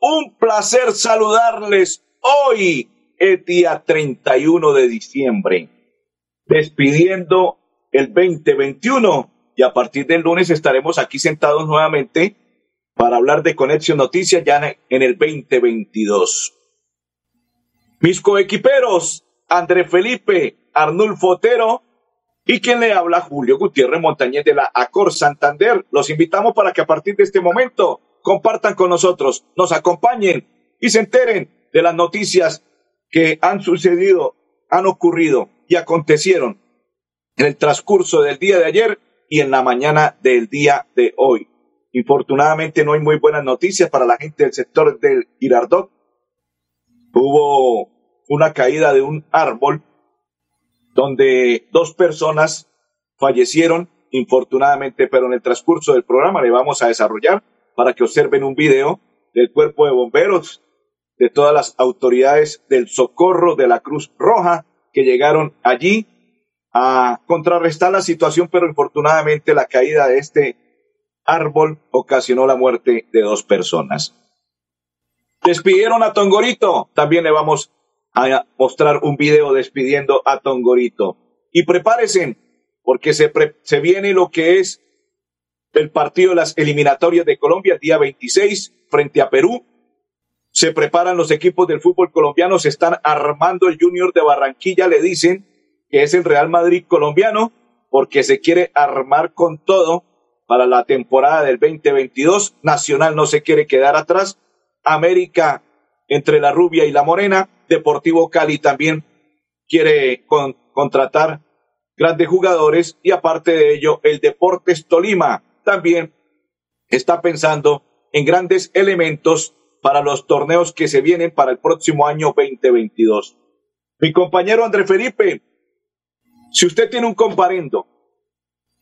Un placer saludarles hoy, el día 31 de diciembre despidiendo el 2021 y a partir del lunes estaremos aquí sentados nuevamente para hablar de Conexión Noticias ya en el 2022. Mis coequiperos, André Felipe, Arnulfo Otero y quien le habla, Julio Gutiérrez Montañez de la Acor Santander. Los invitamos para que a partir de este momento compartan con nosotros, nos acompañen y se enteren de las noticias que han sucedido, han ocurrido y acontecieron en el transcurso del día de ayer y en la mañana del día de hoy. Infortunadamente no hay muy buenas noticias para la gente del sector del Girardot. Hubo una caída de un árbol donde dos personas fallecieron, infortunadamente, pero en el transcurso del programa le vamos a desarrollar para que observen un video del cuerpo de bomberos, de todas las autoridades del socorro de la Cruz Roja que llegaron allí a contrarrestar la situación, pero infortunadamente la caída de este árbol ocasionó la muerte de dos personas. Despidieron a Tongorito, también le vamos a mostrar un video despidiendo a Tongorito. Y prepárense, porque se, se viene lo que es el partido de las eliminatorias de Colombia el día 26 frente a Perú se preparan los equipos del fútbol colombiano, se están armando el Junior de Barranquilla, le dicen que es el Real Madrid colombiano, porque se quiere armar con todo para la temporada del 2022. Nacional no se quiere quedar atrás. América entre la rubia y la morena. Deportivo Cali también quiere contratar grandes jugadores y aparte de ello, el Deportes Tolima también está pensando en grandes elementos para los torneos que se vienen para el próximo año 2022. Mi compañero André Felipe, si usted tiene un comparendo,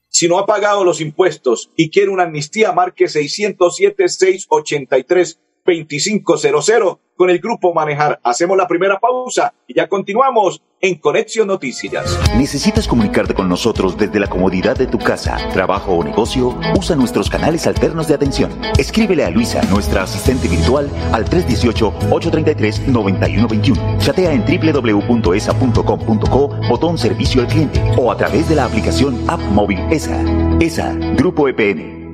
si no ha pagado los impuestos y quiere una amnistía, marque 607 683 2500 con el grupo Manejar. Hacemos la primera pausa y ya continuamos en Conexión Noticias. ¿Necesitas comunicarte con nosotros desde la comodidad de tu casa, trabajo o negocio? Usa nuestros canales alternos de atención. Escríbele a Luisa, nuestra asistente virtual, al 318-833-9121. Chatea en www.esa.com.co, botón servicio al cliente o a través de la aplicación App Móvil ESA. ESA, Grupo EPN.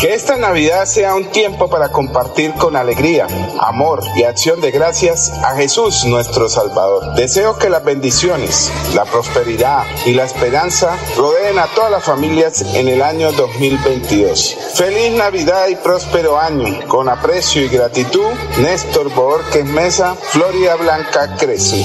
Que esta Navidad sea un tiempo para compartir con alegría, amor y acción de gracias a Jesús nuestro Salvador. Deseo que las bendiciones, la prosperidad y la esperanza rodeen a todas las familias en el año 2022. Feliz Navidad y próspero año. Con aprecio y gratitud, Néstor Borges Mesa, Floria Blanca Crece.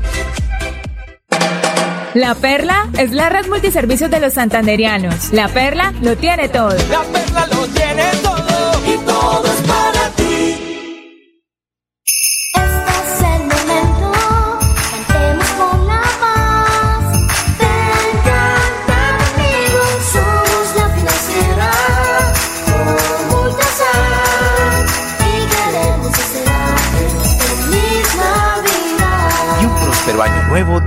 La Perla es la red multiservicios de los santanderianos. La Perla lo tiene todo. La Perla lo tiene todo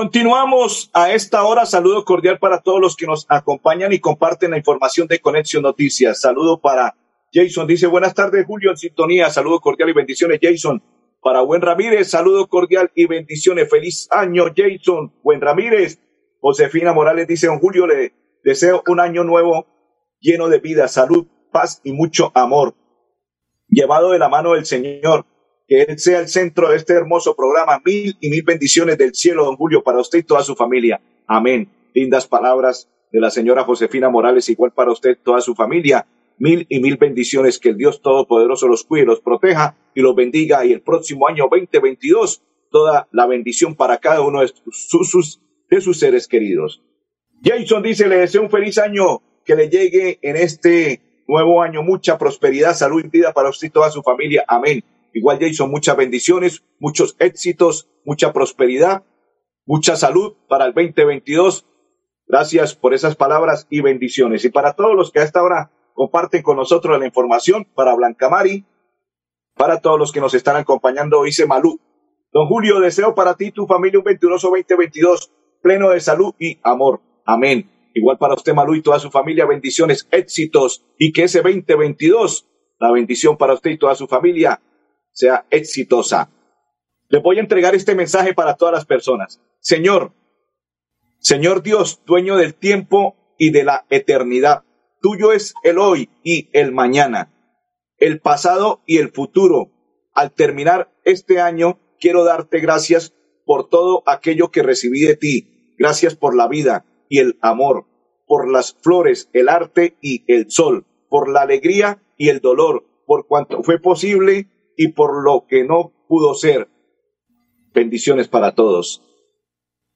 Continuamos a esta hora. Saludo cordial para todos los que nos acompañan y comparten la información de Conexión Noticias. Saludo para Jason. Dice buenas tardes, Julio, en sintonía. Saludo cordial y bendiciones, Jason. Para Buen Ramírez, saludo cordial y bendiciones. Feliz año, Jason. Buen Ramírez. Josefina Morales dice, don Julio, le deseo un año nuevo lleno de vida, salud, paz y mucho amor. Llevado de la mano del Señor que Él sea el centro de este hermoso programa. Mil y mil bendiciones del cielo, don Julio, para usted y toda su familia. Amén. Lindas palabras de la señora Josefina Morales, igual para usted, toda su familia. Mil y mil bendiciones, que el Dios Todopoderoso los cuide, los proteja y los bendiga. Y el próximo año 2022, toda la bendición para cada uno de sus, de sus seres queridos. Jason dice, le deseo un feliz año, que le llegue en este nuevo año mucha prosperidad, salud y vida para usted y toda su familia. Amén. Igual Jason, muchas bendiciones, muchos éxitos, mucha prosperidad, mucha salud para el 2022. Gracias por esas palabras y bendiciones. Y para todos los que a esta hora comparten con nosotros la información, para Blanca Mari, para todos los que nos están acompañando, dice Malú. Don Julio, deseo para ti y tu familia un venturoso 2022 pleno de salud y amor. Amén. Igual para usted, Malú, y toda su familia, bendiciones, éxitos, y que ese 2022, la bendición para usted y toda su familia, sea exitosa. Le voy a entregar este mensaje para todas las personas. Señor, Señor Dios, dueño del tiempo y de la eternidad, tuyo es el hoy y el mañana, el pasado y el futuro. Al terminar este año, quiero darte gracias por todo aquello que recibí de ti. Gracias por la vida y el amor, por las flores, el arte y el sol, por la alegría y el dolor, por cuanto fue posible y por lo que no pudo ser. Bendiciones para todos.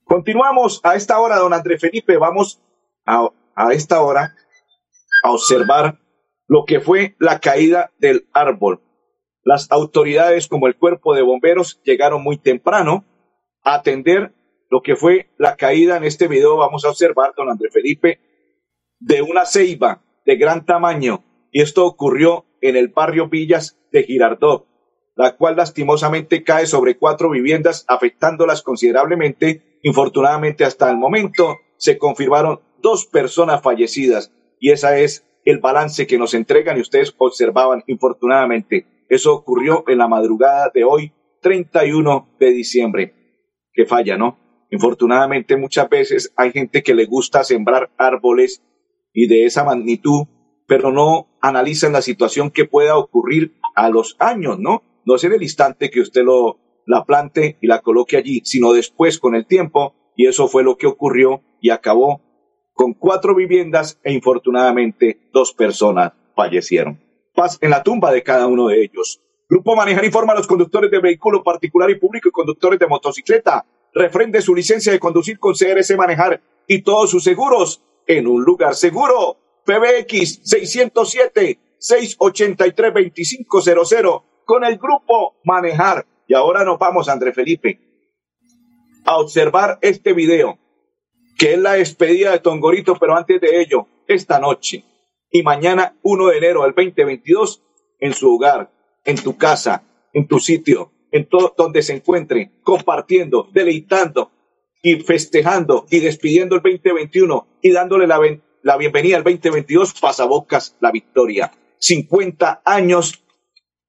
Continuamos a esta hora, don André Felipe. Vamos a, a esta hora a observar lo que fue la caída del árbol. Las autoridades como el cuerpo de bomberos llegaron muy temprano a atender lo que fue la caída en este video. Vamos a observar, don André Felipe, de una ceiba de gran tamaño. Y esto ocurrió en el barrio Villas de Girardot la cual lastimosamente cae sobre cuatro viviendas, afectándolas considerablemente. Infortunadamente, hasta el momento se confirmaron dos personas fallecidas y ese es el balance que nos entregan y ustedes observaban, infortunadamente. Eso ocurrió en la madrugada de hoy, 31 de diciembre. Que falla, ¿no? Infortunadamente, muchas veces hay gente que le gusta sembrar árboles y de esa magnitud, pero no analizan la situación que pueda ocurrir a los años, ¿no? no es en el instante que usted lo, la plante y la coloque allí, sino después con el tiempo, y eso fue lo que ocurrió y acabó con cuatro viviendas e infortunadamente dos personas fallecieron. Paz en la tumba de cada uno de ellos. Grupo Manejar informa a los conductores de vehículo particular y público y conductores de motocicleta. Refrende su licencia de conducir con CRS Manejar y todos sus seguros en un lugar seguro. PBX 607 683 2500 con el grupo Manejar. Y ahora nos vamos, André Felipe, a observar este video, que es la despedida de Tongorito, pero antes de ello, esta noche y mañana 1 de enero del 2022, en su hogar, en tu casa, en tu sitio, en todo donde se encuentre, compartiendo, deleitando y festejando y despidiendo el 2021 y dándole la, la bienvenida al 2022, pasabocas la victoria. 50 años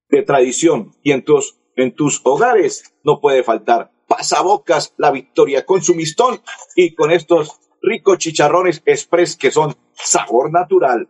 de tradición y en tus, en tus hogares no puede faltar pasabocas la victoria con su mistón y con estos ricos chicharrones express que son sabor natural.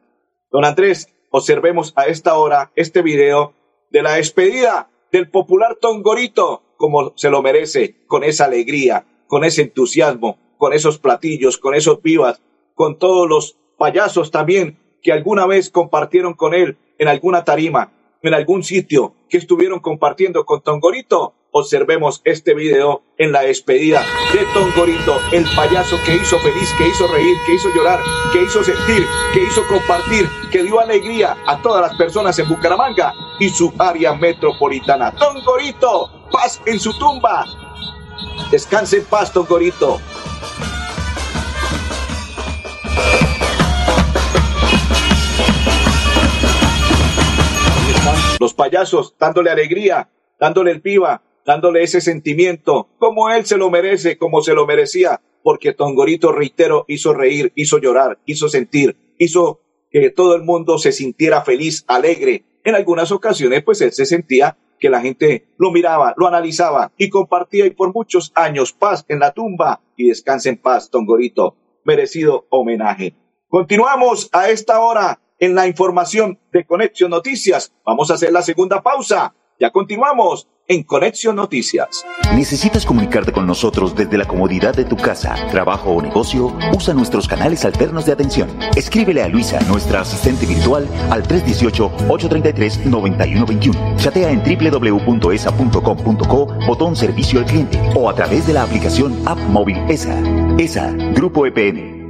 Don Andrés, observemos a esta hora este video de la despedida del popular Tongorito, como se lo merece, con esa alegría, con ese entusiasmo, con esos platillos, con esos vivas, con todos los payasos también que alguna vez compartieron con él en alguna tarima, en algún sitio que estuvieron compartiendo con Tongorito. Observemos este video en la despedida de Tongorito, el payaso que hizo feliz, que hizo reír, que hizo llorar, que hizo sentir, que hizo compartir, que dio alegría a todas las personas en Bucaramanga y su área metropolitana. Tongorito, paz en su tumba. Descanse en paz, Tongorito. Los payasos dándole alegría, dándole el piba, dándole ese sentimiento, como él se lo merece, como se lo merecía, porque Tongorito, reitero, hizo reír, hizo llorar, hizo sentir, hizo que todo el mundo se sintiera feliz, alegre. En algunas ocasiones, pues él se sentía que la gente lo miraba, lo analizaba y compartía y por muchos años paz en la tumba y descanse en paz, Tongorito. Merecido homenaje. Continuamos a esta hora en la información de Conexión Noticias. Vamos a hacer la segunda pausa. Ya continuamos en Conexión Noticias. ¿Necesitas comunicarte con nosotros desde la comodidad de tu casa, trabajo o negocio? Usa nuestros canales alternos de atención. Escríbele a Luisa, nuestra asistente virtual, al 318-833-9121. Chatea en www.esa.com.co, botón servicio al cliente o a través de la aplicación App Móvil ESA. ESA, Grupo EPN,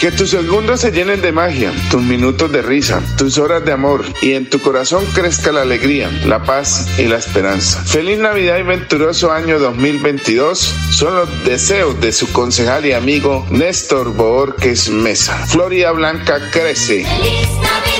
Que tus segundos se llenen de magia, tus minutos de risa, tus horas de amor y en tu corazón crezca la alegría, la paz y la esperanza. Feliz Navidad y venturoso año 2022 son los deseos de su concejal y amigo Néstor Boorques Mesa. Florida Blanca crece. Feliz Navidad,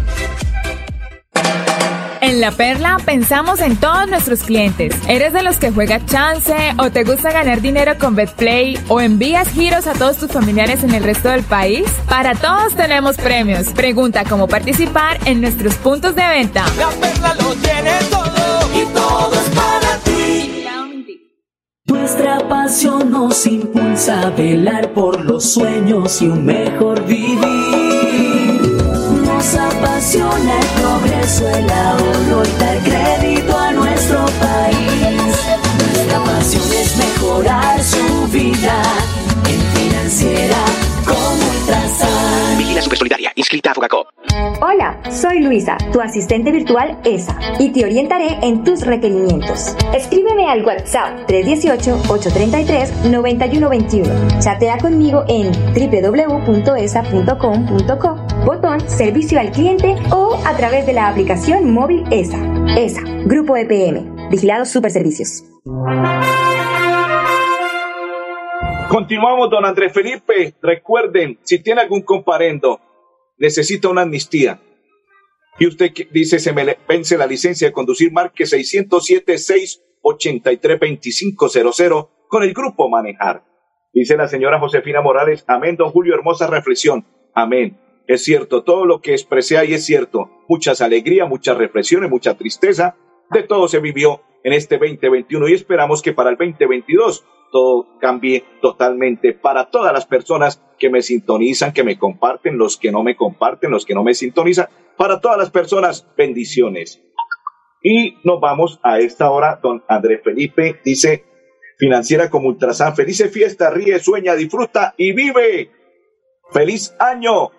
En La Perla pensamos en todos nuestros clientes. ¿Eres de los que juega chance o te gusta ganar dinero con BetPlay o envías giros a todos tus familiares en el resto del país? Para todos tenemos premios. Pregunta cómo participar en nuestros puntos de venta. La Perla lo tiene todo y todo es para ti. Nuestra pasión nos impulsa a velar por los sueños y un mejor vivir. Nos apasiona el progreso, el ahorro y dar crédito a nuestro país. Nuestra pasión es mejorar su vida en financiera como Ultrasan. Vigila Supersolidaria, inscrita a Fogacop. Hola, soy Luisa, tu asistente virtual ESA, y te orientaré en tus requerimientos. Escríbeme al WhatsApp 318-833-9121. Chatea conmigo en www.esa.com.co, botón Servicio al Cliente o a través de la aplicación móvil ESA. ESA, Grupo EPM, Vigilados Superservicios. Continuamos, don Andrés Felipe. Recuerden, si tiene algún comparendo, necesita una amnistía. Y usted dice, se me vence la licencia de conducir, marque 607-683-2500 con el grupo Manejar. Dice la señora Josefina Morales, amén, don Julio, hermosa reflexión. Amén. Es cierto, todo lo que expresé ahí es cierto. Muchas alegrías, muchas reflexiones, mucha tristeza, de todo se vivió en este 2021 y esperamos que para el 2022 todo cambie totalmente para todas las personas que me sintonizan, que me comparten, los que no me comparten, los que no me sintonizan, para todas las personas, bendiciones. Y nos vamos a esta hora, don Andrés Felipe dice, financiera como Ultrasan, feliz fiesta, ríe, sueña, disfruta y vive. Feliz año.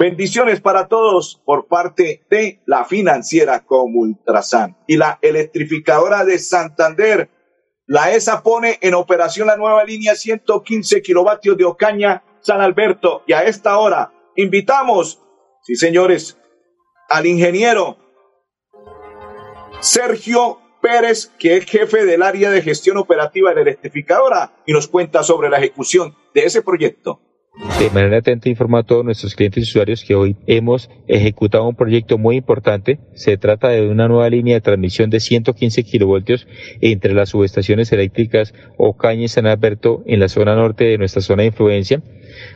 Bendiciones para todos por parte de la financiera como Ultrasan y la electrificadora de Santander. La ESA pone en operación la nueva línea 115 kilovatios de Ocaña, San Alberto. Y a esta hora invitamos, sí señores, al ingeniero Sergio Pérez, que es jefe del área de gestión operativa de la electrificadora, y nos cuenta sobre la ejecución de ese proyecto. De manera atenta informa a todos nuestros clientes y usuarios que hoy hemos ejecutado un proyecto muy importante. Se trata de una nueva línea de transmisión de 115 kilovoltios entre las subestaciones eléctricas Ocaña y San Alberto en la zona norte de nuestra zona de influencia.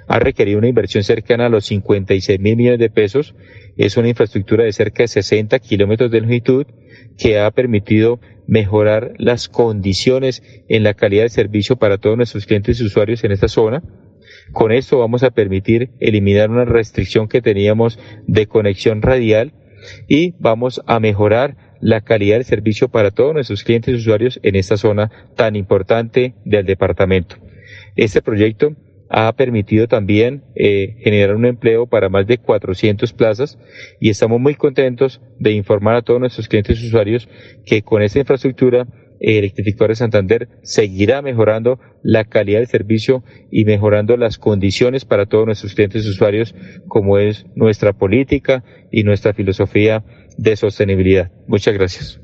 Ha requerido una inversión cercana a los 56 mil millones de pesos. Es una infraestructura de cerca de 60 kilómetros de longitud que ha permitido mejorar las condiciones en la calidad de servicio para todos nuestros clientes y usuarios en esta zona. Con esto vamos a permitir eliminar una restricción que teníamos de conexión radial y vamos a mejorar la calidad de servicio para todos nuestros clientes y usuarios en esta zona tan importante del departamento. Este proyecto ha permitido también eh, generar un empleo para más de 400 plazas y estamos muy contentos de informar a todos nuestros clientes y usuarios que con esta infraestructura Electrificador de Santander seguirá mejorando la calidad del servicio y mejorando las condiciones para todos nuestros clientes y usuarios, como es nuestra política y nuestra filosofía de sostenibilidad. Muchas gracias.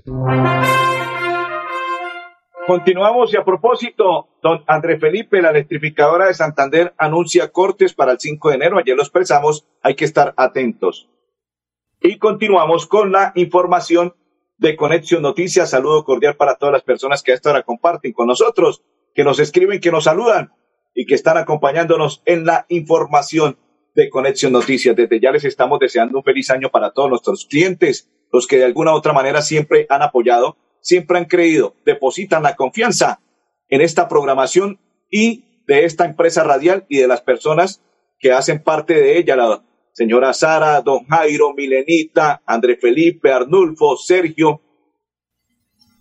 Continuamos y a propósito, don André Felipe, la electrificadora de Santander, anuncia cortes para el 5 de enero. Ayer lo expresamos, hay que estar atentos. Y continuamos con la información de Conexión Noticias. Saludo cordial para todas las personas que a esta hora comparten con nosotros, que nos escriben, que nos saludan y que están acompañándonos en la información de Conexión Noticias. Desde ya les estamos deseando un feliz año para todos nuestros clientes, los que de alguna u otra manera siempre han apoyado, siempre han creído, depositan la confianza en esta programación y de esta empresa radial y de las personas que hacen parte de ella, la señora Sara, don Jairo, Milenita, André Felipe, Arnulfo, Sergio,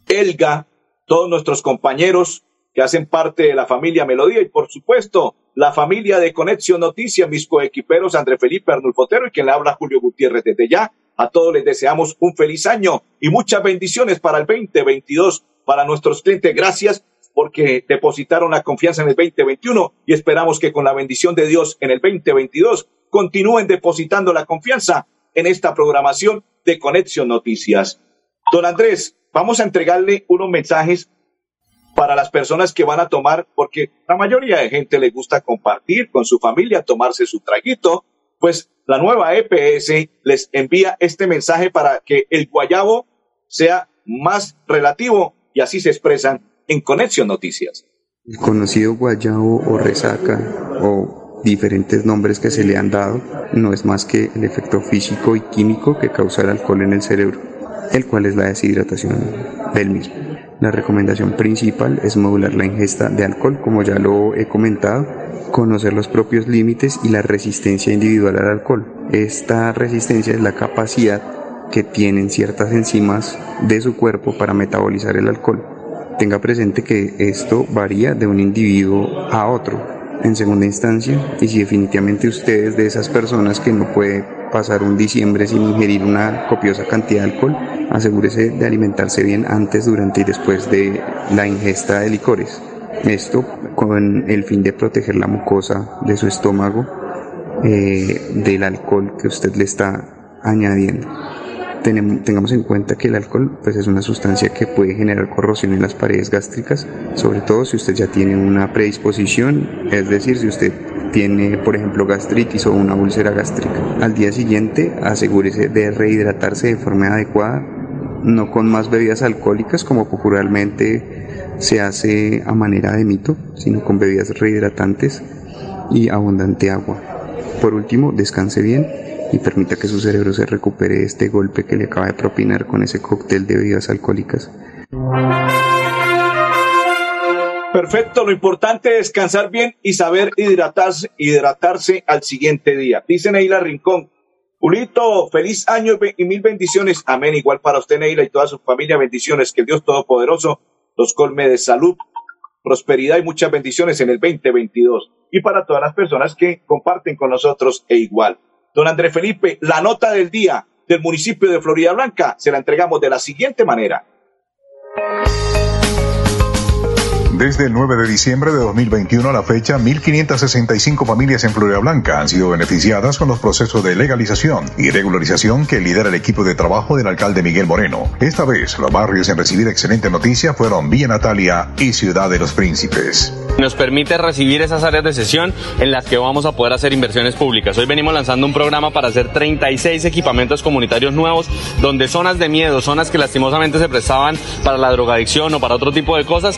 Elga, todos nuestros compañeros que hacen parte de la familia Melodía y por supuesto la familia de Conexión Noticias, mis coequiperos André Felipe Arnulfo Otero y quien le habla Julio Gutiérrez desde ya. A todos les deseamos un feliz año y muchas bendiciones para el 2022 para nuestros clientes. Gracias porque depositaron la confianza en el 2021 y esperamos que con la bendición de Dios en el 2022 continúen depositando la confianza en esta programación de Conexión Noticias. Don Andrés, vamos a entregarle unos mensajes para las personas que van a tomar, porque la mayoría de gente le gusta compartir con su familia, tomarse su traguito, pues la nueva EPS les envía este mensaje para que el guayabo sea más relativo y así se expresan en Conexión Noticias. El conocido guayabo o resaca o diferentes nombres que se le han dado no es más que el efecto físico y químico que causa el alcohol en el cerebro, el cual es la deshidratación del mismo. La recomendación principal es modular la ingesta de alcohol, como ya lo he comentado, conocer los propios límites y la resistencia individual al alcohol. Esta resistencia es la capacidad que tienen ciertas enzimas de su cuerpo para metabolizar el alcohol. Tenga presente que esto varía de un individuo a otro. En segunda instancia, y si definitivamente usted es de esas personas que no puede pasar un diciembre sin ingerir una copiosa cantidad de alcohol, asegúrese de alimentarse bien antes, durante y después de la ingesta de licores. Esto con el fin de proteger la mucosa de su estómago eh, del alcohol que usted le está añadiendo. Tenemos, tengamos en cuenta que el alcohol pues, es una sustancia que puede generar corrosión en las paredes gástricas, sobre todo si usted ya tiene una predisposición, es decir, si usted tiene, por ejemplo, gastritis o una úlcera gástrica. Al día siguiente, asegúrese de rehidratarse de forma adecuada, no con más bebidas alcohólicas como popularmente se hace a manera de mito, sino con bebidas rehidratantes y abundante agua. Por último, descanse bien y permita que su cerebro se recupere de este golpe que le acaba de propinar con ese cóctel de bebidas alcohólicas. Perfecto, lo importante es descansar bien y saber hidratarse, hidratarse al siguiente día. Dice Neila Rincón. Julito, feliz año y mil bendiciones. Amén. Igual para usted, Neila, y toda su familia. Bendiciones. Que Dios Todopoderoso los colme de salud, prosperidad y muchas bendiciones en el 2022. Y para todas las personas que comparten con nosotros e igual. Don Andrés Felipe, la nota del día del municipio de Florida Blanca se la entregamos de la siguiente manera. Desde el 9 de diciembre de 2021 a la fecha, 1.565 familias en Florida Blanca han sido beneficiadas con los procesos de legalización y regularización que lidera el equipo de trabajo del alcalde Miguel Moreno. Esta vez, los barrios en recibir excelente noticia fueron Villa Natalia y Ciudad de los Príncipes. Nos permite recibir esas áreas de sesión en las que vamos a poder hacer inversiones públicas. Hoy venimos lanzando un programa para hacer 36 equipamientos comunitarios nuevos, donde zonas de miedo, zonas que lastimosamente se prestaban para la drogadicción o para otro tipo de cosas,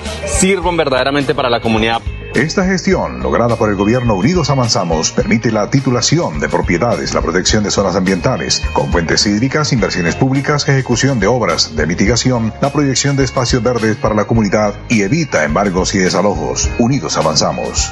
sirvan verdaderamente para la comunidad. Esta gestión, lograda por el gobierno Unidos Avanzamos, permite la titulación de propiedades, la protección de zonas ambientales, con fuentes hídricas, inversiones públicas, ejecución de obras de mitigación, la proyección de espacios verdes para la comunidad y evita embargos y desalojos. Unidos Avanzamos.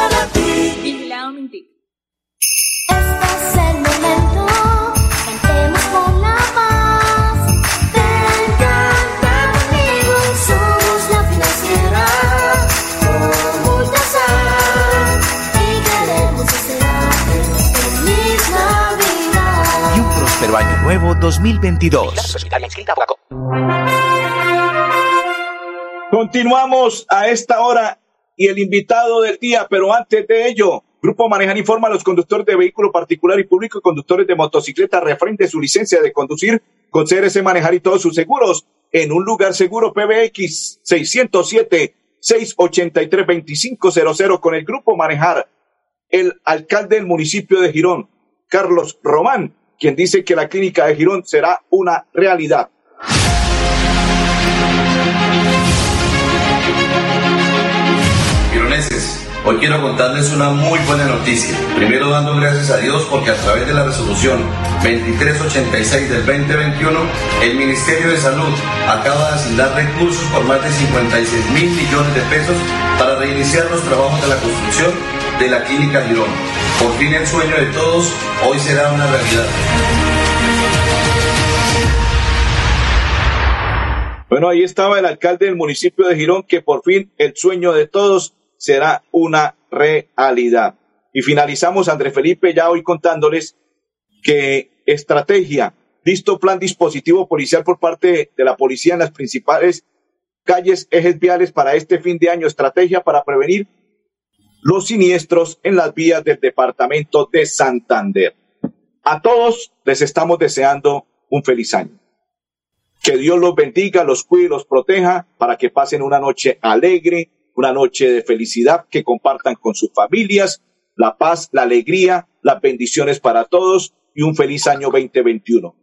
2022. Continuamos a esta hora y el invitado del día, pero antes de ello, Grupo Manejar informa a los conductores de vehículo particular y público y conductores de motocicleta refrende su licencia de conducir con CRC Manejar y todos sus seguros en un lugar seguro PBX 607 683 2500 con el Grupo Manejar. El alcalde del municipio de Girón, Carlos Román, quien dice que la clínica de Girón será una realidad. Gironeses, hoy quiero contarles una muy buena noticia. Primero dando gracias a Dios porque a través de la resolución 2386 del 2021, el Ministerio de Salud acaba de asignar recursos por más de 56 mil millones de pesos para reiniciar los trabajos de la construcción de la Clínica Girón. Por fin el sueño de todos hoy será una realidad. Bueno, ahí estaba el alcalde del municipio de Girón, que por fin el sueño de todos será una realidad. Y finalizamos, André Felipe, ya hoy contándoles que estrategia Listo plan dispositivo policial por parte de la policía en las principales calles, ejes viales para este fin de año. Estrategia para prevenir los siniestros en las vías del departamento de Santander. A todos les estamos deseando un feliz año. Que Dios los bendiga, los cuide, los proteja para que pasen una noche alegre, una noche de felicidad, que compartan con sus familias la paz, la alegría, las bendiciones para todos y un feliz año 2021.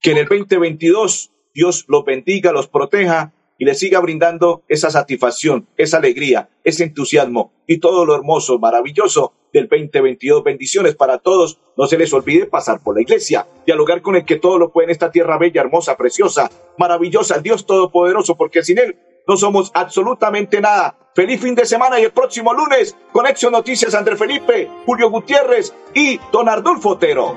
Que en el 2022 Dios los bendiga, los proteja y les siga brindando esa satisfacción, esa alegría, ese entusiasmo y todo lo hermoso, maravilloso del 2022. Bendiciones para todos. No se les olvide pasar por la iglesia, dialogar con el que todo lo puede en esta tierra bella, hermosa, preciosa, maravillosa, Dios Todopoderoso, porque sin Él no somos absolutamente nada. Feliz fin de semana y el próximo lunes, Conexión Noticias André Felipe, Julio Gutiérrez y Don Ardulfo Otero.